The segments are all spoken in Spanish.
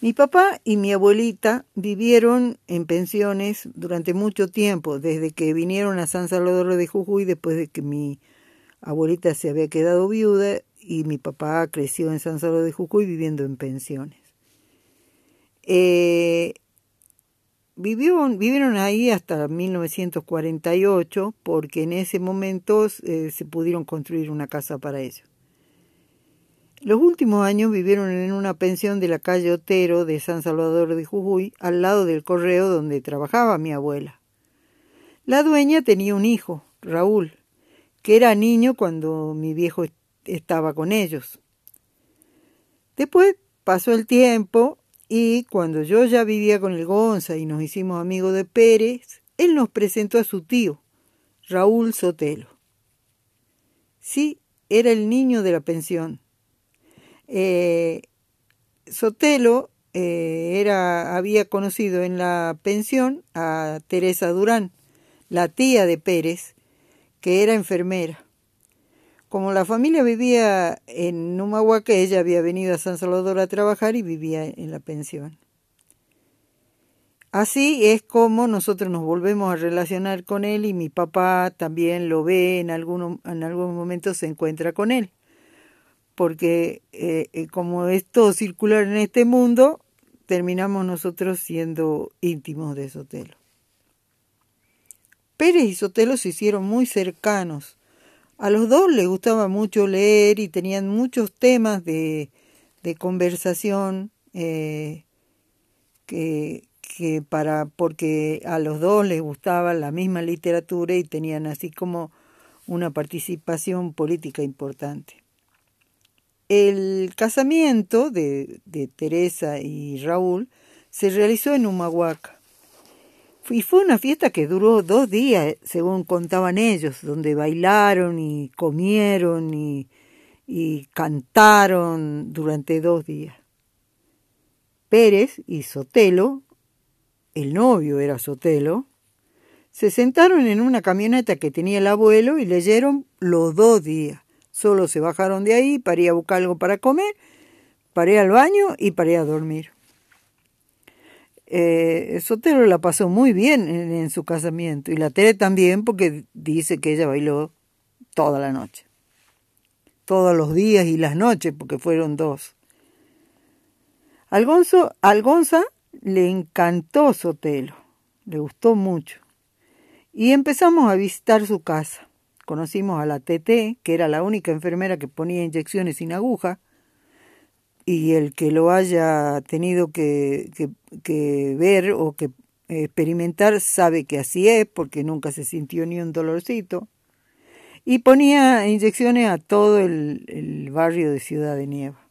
Mi papá y mi abuelita vivieron en pensiones durante mucho tiempo, desde que vinieron a San Salvador de Jujuy, después de que mi abuelita se había quedado viuda y mi papá creció en San Salvador de Jujuy viviendo en pensiones. Eh, vivieron, vivieron ahí hasta 1948 porque en ese momento eh, se pudieron construir una casa para ellos. Los últimos años vivieron en una pensión de la calle Otero de San Salvador de Jujuy, al lado del correo donde trabajaba mi abuela. La dueña tenía un hijo, Raúl, que era niño cuando mi viejo estaba con ellos. Después pasó el tiempo y cuando yo ya vivía con el Gonza y nos hicimos amigos de Pérez, él nos presentó a su tío, Raúl Sotelo. Sí, era el niño de la pensión eh, Sotelo eh, era, había conocido en la pensión a Teresa Durán, la tía de Pérez, que era enfermera. Como la familia vivía en Numahuaca, ella había venido a San Salvador a trabajar y vivía en la pensión. Así es como nosotros nos volvemos a relacionar con él y mi papá también lo ve, en, algunos, en algún momento se encuentra con él porque eh, eh, como es todo circular en este mundo, terminamos nosotros siendo íntimos de Sotelo. Pérez y Sotelo se hicieron muy cercanos. A los dos les gustaba mucho leer y tenían muchos temas de, de conversación eh, que, que para porque a los dos les gustaba la misma literatura y tenían así como una participación política importante. El casamiento de, Teresa y Raúl se realizó en Humahuaca. Y fue una fiesta que duró dos días, según contaban ellos, donde bailaron y comieron y, y cantaron durante dos días. Pérez y Sotelo, el novio era Sotelo, se sentaron en una camioneta que tenía el abuelo y leyeron los dos días. Solo se bajaron de ahí para ir a buscar algo para comer, para ir al baño y para ir a dormir. Eh, Sotero la pasó muy bien en, su casamiento y la Tere también porque dice que ella bailó toda la noche. Todos los días y las noches porque fueron dos. Al, al Gonza le encantó Sotelo, le gustó mucho. Y empezamos a visitar su casa. Conocimos a la TT, que era la única enfermera que ponía inyecciones sin aguja, y el que lo haya tenido que, que, ver o que experimentar sabe que así es, porque nunca se sintió ni un dolorcito. Y ponía inyecciones a todo el, el barrio de Ciudad de Nieva.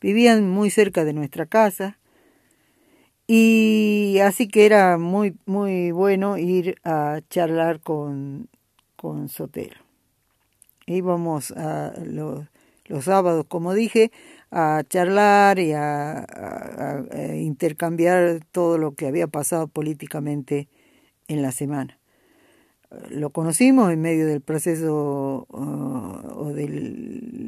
Vivían muy cerca de nuestra casa, y así que era muy, muy bueno ir a charlar con con Sotero. Íbamos a los, los sábados, como dije, a charlar y a, intercambiar todo lo que había pasado políticamente en la semana. Lo conocimos en medio del proceso uh, o de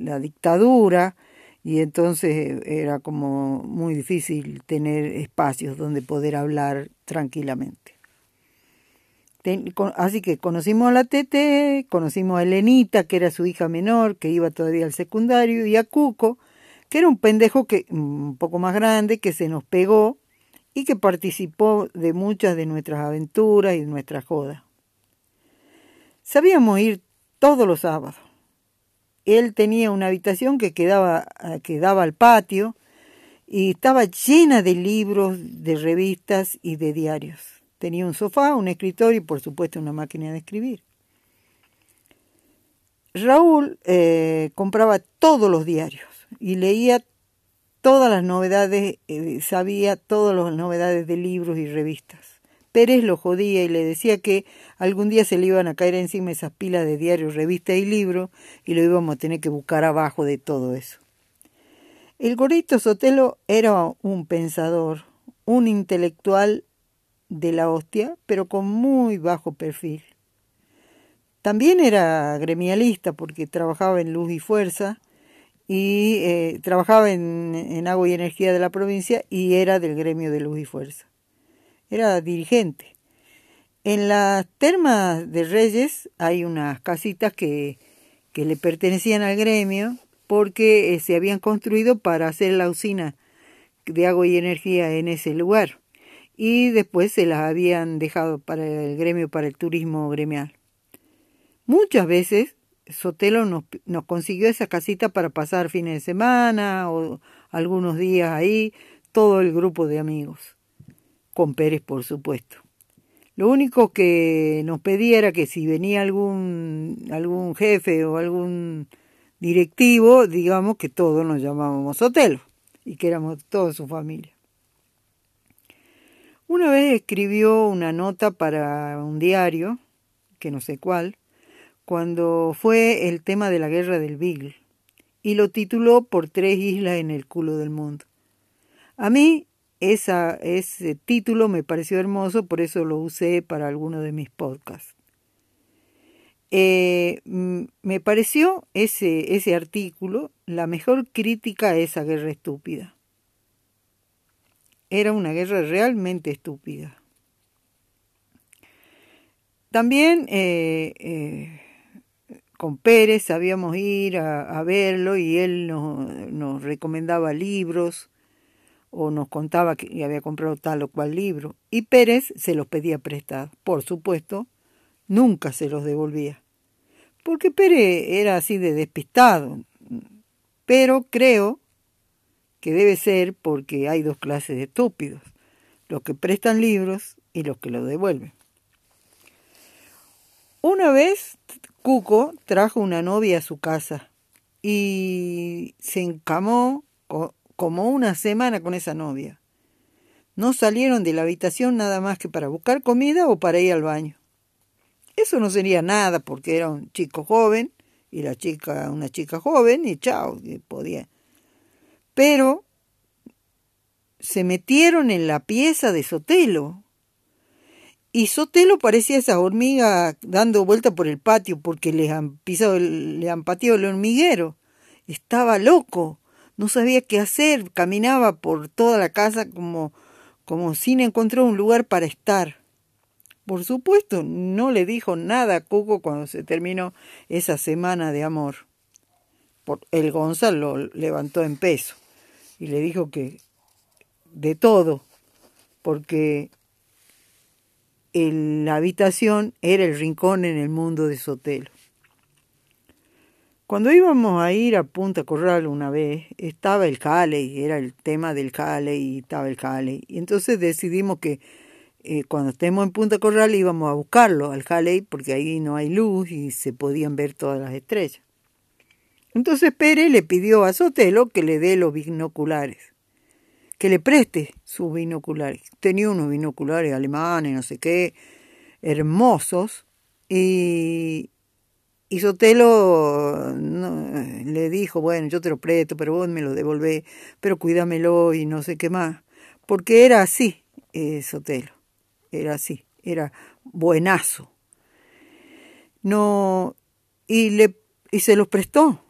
la dictadura y entonces era como muy difícil tener espacios donde poder hablar tranquilamente así que conocimos a la Tete, conocimos a Elenita, que era su hija menor, que iba todavía al secundario, y a Cuco, que era un pendejo que, un poco más grande, que se nos pegó y que participó de muchas de nuestras aventuras y de nuestras jodas. Sabíamos ir todos los sábados. Él tenía una habitación que quedaba, que daba al patio y estaba llena de libros, de revistas y de diarios. Tenía un sofá, un escritorio y por supuesto una máquina de escribir. Raúl eh, compraba todos los diarios y leía todas las novedades, eh, sabía todas las novedades de libros y revistas. Pérez lo jodía y le decía que algún día se le iban a caer encima esas pilas de diarios, revistas y libros y lo íbamos a tener que buscar abajo de todo eso. El gorito Sotelo era un pensador, un intelectual de la hostia, pero con muy bajo perfil. También era gremialista porque trabajaba en Luz y Fuerza y eh, trabajaba en, agua y energía de la provincia y era del gremio de luz y fuerza. Era dirigente. En las termas de Reyes hay unas casitas que, que le pertenecían al gremio porque eh, se habían construido para hacer la usina de agua y energía en ese lugar y después se las habían dejado para el gremio, para el turismo gremial. Muchas veces Sotelo nos, nos consiguió esa casita para pasar fines de semana o algunos días ahí, todo el grupo de amigos, con Pérez por supuesto. Lo único que nos pedía era que si venía algún, algún jefe o algún directivo, digamos que todos nos llamábamos Sotelo y que éramos toda su familia. Una vez escribió una nota para un diario, que no sé cuál, cuando fue el tema de la guerra del Beagle, y lo tituló Por tres islas en el culo del mundo. A mí ese título me pareció hermoso, por eso lo usé para alguno de mis podcasts. Eh, me pareció ese, ese artículo la mejor crítica a esa guerra estúpida. Era una guerra realmente estúpida. También eh, eh, con Pérez sabíamos ir a, verlo y él nos, nos, recomendaba libros o nos contaba que había comprado tal o cual libro. Y Pérez se los pedía prestados. Por supuesto, nunca se los devolvía. Porque Pérez era así de despistado. Pero creo que debe ser porque hay dos clases de estúpidos, los que prestan libros y los que los devuelven. Una vez Cuco trajo una novia a su casa y se encamó como una semana con esa novia. No salieron de la habitación nada más que para buscar comida o para ir al baño. Eso no sería nada porque era un chico joven y la chica una chica joven y chao, podía. Pero se metieron en la pieza de Sotelo y Sotelo parecía esa hormiga dando vuelta por el patio porque le han pisado, le han pateado el hormiguero. Estaba loco, no sabía qué hacer, caminaba por toda la casa como, como sin encontrar un lugar para estar. Por supuesto, no le dijo nada a Cuco cuando se terminó esa semana de amor. el Gonzalo lo levantó en peso y le dijo que de todo, porque la habitación era el rincón en el mundo de Sotelo. Cuando íbamos a ir a Punta Corral una vez, estaba el y era el tema del Cale y estaba el Cale. Y entonces decidimos que eh, cuando estemos en Punta Corral íbamos a buscarlo al Cale porque ahí no hay luz y se podían ver todas las estrellas. Entonces Pérez le pidió a Sotelo que le dé los binoculares que le preste sus binoculares. Tenía unos binoculares alemanes, no sé qué, hermosos, y, Sotelo le dijo, bueno, yo te lo presto, pero vos me lo devolvés, pero cuídamelo y no sé qué más. Porque era así, eh, Sotelo, era así, era buenazo. No, y, le, y se los prestó,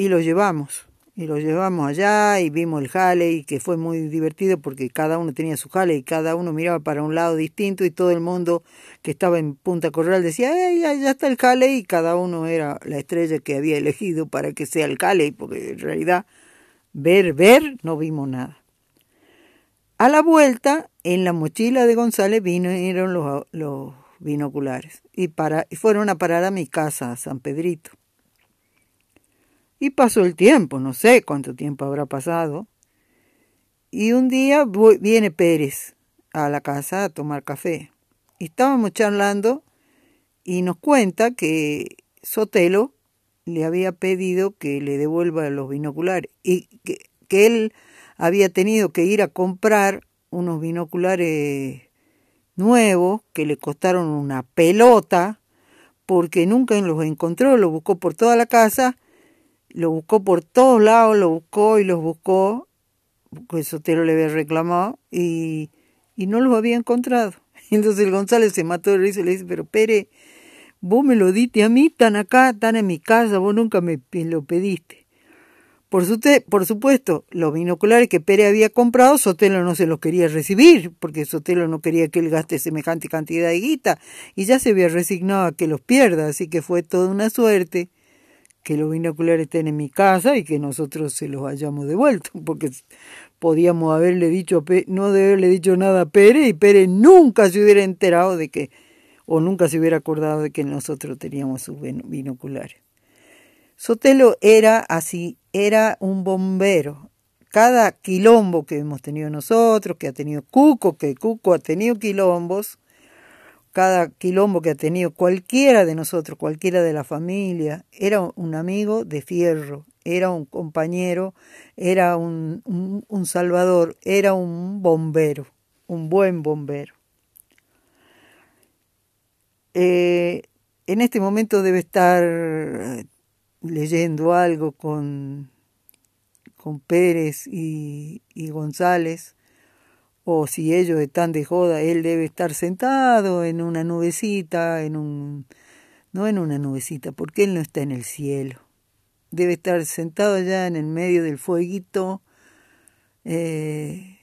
y lo llevamos y lo llevamos allá y vimos el Halley, que fue muy divertido porque cada uno tenía su Halley y cada uno miraba para un lado distinto y todo el mundo que estaba en Punta Corral decía, ¡ay, ya está el Halley! y cada uno era la estrella que había elegido para que sea el Halley, porque en realidad ver, ver, no vimos nada. A la vuelta, en la mochila de González vinieron los, los binoculares y, para, y fueron a parar a mi casa, a San Pedrito. Y pasó el tiempo, no sé cuánto tiempo habrá pasado. Y un día viene Pérez a la casa a tomar café. Y estábamos charlando y nos cuenta que Sotelo le había pedido que le devuelva los binoculares y que, que él había tenido que ir a comprar unos binoculares nuevos que le costaron una pelota porque nunca los encontró, lo buscó por toda la casa lo buscó por todos lados, lo buscó y los buscó, porque Sotero le había reclamado, y, y no los había encontrado. Entonces el González se mató de risa y le dice, pero Pere, vos me lo diste a mí, están acá, están en mi casa, vos nunca me lo pediste. Por, su por supuesto, los binoculares que Pérez había comprado, Sotelo no se los quería recibir, porque Sotelo no quería que él gaste semejante cantidad de guita, y ya se había resignado a que los pierda, así que fue toda una suerte que los binoculares estén en mi casa y que nosotros se los hayamos devuelto, porque podíamos haberle dicho, no haberle dicho nada a Pérez, y Pérez nunca se hubiera enterado de que, o nunca se hubiera acordado de que nosotros teníamos sus binoculares. Sotelo era así, era un bombero. Cada quilombo que hemos tenido nosotros, que ha tenido Cuco, que Cuco ha tenido quilombos, cada quilombo que ha tenido cualquiera de nosotros, cualquiera de la familia, era un amigo de fierro, era un compañero, era un, salvador, era un bombero, un buen bombero. Eh, en este momento debe estar leyendo algo con, con Pérez y, González, o si ellos están de joda, él debe estar sentado en una nubecita, en un... no en una nubecita, porque él no está en el cielo. Debe estar sentado allá en el medio del fueguito, eh,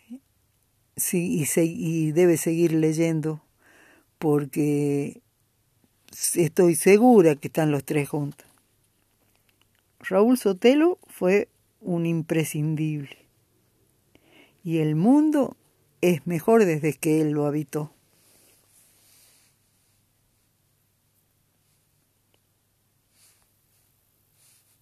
sí, y, y debe seguir leyendo, porque estoy segura que están los tres juntos. Raúl Sotelo fue un imprescindible. Y el mundo es mejor desde que él lo habitó.